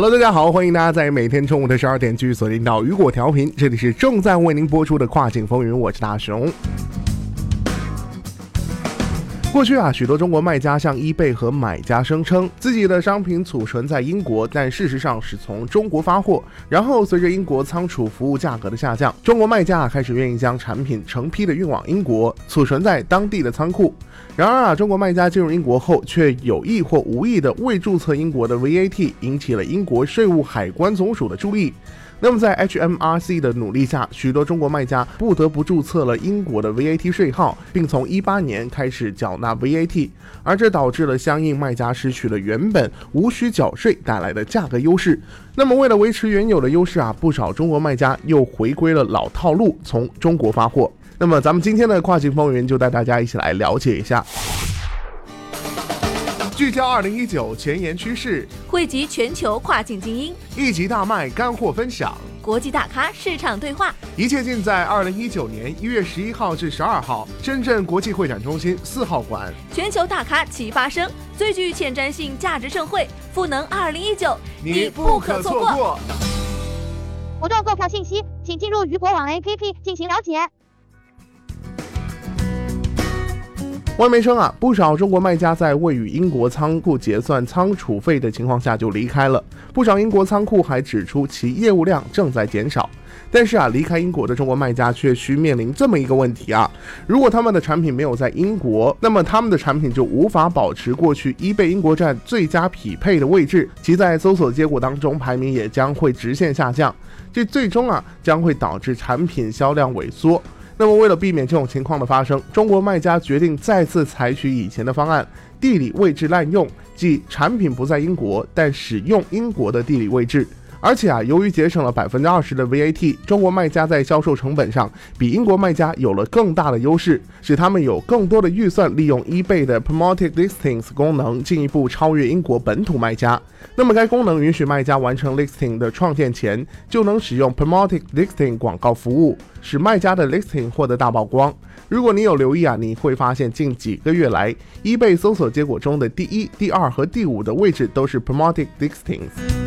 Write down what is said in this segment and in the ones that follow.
Hello，大家好，欢迎大家在每天中午的十二点继续锁定到雨果调频，这里是正在为您播出的跨境风云，我是大熊。过去啊，许多中国卖家向 eBay 和买家声称自己的商品储存在英国，但事实上是从中国发货。然后随着英国仓储服务价格的下降，中国卖家开始愿意将产品成批的运往英国，储存在当地的仓库。然而啊，中国卖家进入英国后，却有意或无意的未注册英国的 VAT，引起了英国税务海关总署的注意。那么，在 HMRC 的努力下，许多中国卖家不得不注册了英国的 VAT 税号，并从一八年开始缴纳 VAT，而这导致了相应卖家失去了原本无需缴税带来的价格优势。那么，为了维持原有的优势啊，不少中国卖家又回归了老套路，从中国发货。那么，咱们今天的跨境风云就带大家一起来了解一下。聚焦二零一九前沿趋势，汇集全球跨境精英，一集大卖干货分享，国际大咖市场对话，一切尽在二零一九年一月十一号至十二号深圳国际会展中心四号馆。全球大咖齐发声，最具前瞻性价值盛会赋能二零一九，你不可错过。活动购票信息，请进入鱼博网 APP 进行了解。外媒称啊，不少中国卖家在未与英国仓库结算仓储费的情况下就离开了。不少英国仓库还指出其业务量正在减少。但是啊，离开英国的中国卖家却需面临这么一个问题啊：如果他们的产品没有在英国，那么他们的产品就无法保持过去一倍英国站最佳匹配的位置，其在搜索结果当中排名也将会直线下降。这最终啊，将会导致产品销量萎缩。那么，为了避免这种情况的发生，中国卖家决定再次采取以前的方案——地理位置滥用，即产品不在英国，但使用英国的地理位置。而且啊，由于节省了百分之二十的 VAT，中国卖家在销售成本上比英国卖家有了更大的优势，使他们有更多的预算利用 eBay 的 Promoted Listings 功能，进一步超越英国本土卖家。那么该功能允许卖家完成 listing 的创建前，就能使用 Promoted Listing 广告服务，使卖家的 listing 获得大曝光。如果你有留意啊，你会发现近几个月来，eBay 搜索结果中的第一、第二和第五的位置都是 Promoted Listings。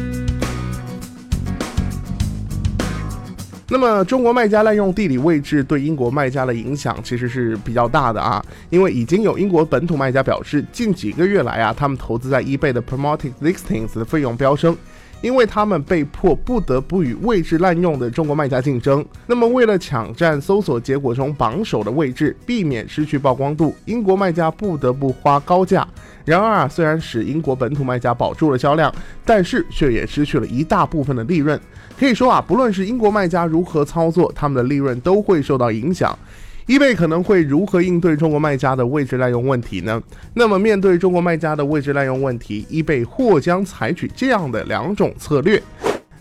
那么，中国卖家滥用地理位置对英国卖家的影响其实是比较大的啊，因为已经有英国本土卖家表示，近几个月来啊，他们投资在 eBay 的 Promoted Listings 的费用飙升，因为他们被迫不得不与位置滥用的中国卖家竞争。那么，为了抢占搜索结果中榜首的位置，避免失去曝光度，英国卖家不得不花高价。然而啊，虽然使英国本土卖家保住了销量，但是却也失去了一大部分的利润。可以说啊，不论是英国卖家如何操作，他们的利润都会受到影响。eBay 可能会如何应对中国卖家的位置滥用问题呢？那么面对中国卖家的位置滥用问题，eBay 或将采取这样的两种策略。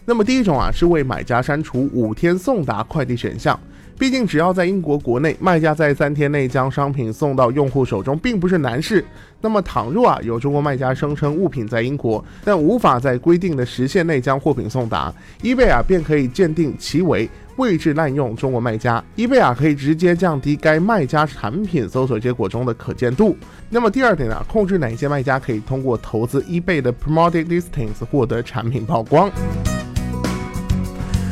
那么第一种啊，是为买家删除五天送达快递选项。毕竟，只要在英国国内，卖家在三天内将商品送到用户手中，并不是难事。那么，倘若啊有中国卖家声称物品在英国，但无法在规定的时限内将货品送达，eBay 啊便可以鉴定其为位置滥用中国卖家，eBay 啊可以直接降低该卖家产品搜索结果中的可见度。那么第二点呢，控制哪些卖家可以通过投资 eBay 的 Promoted Listings 获得产品曝光。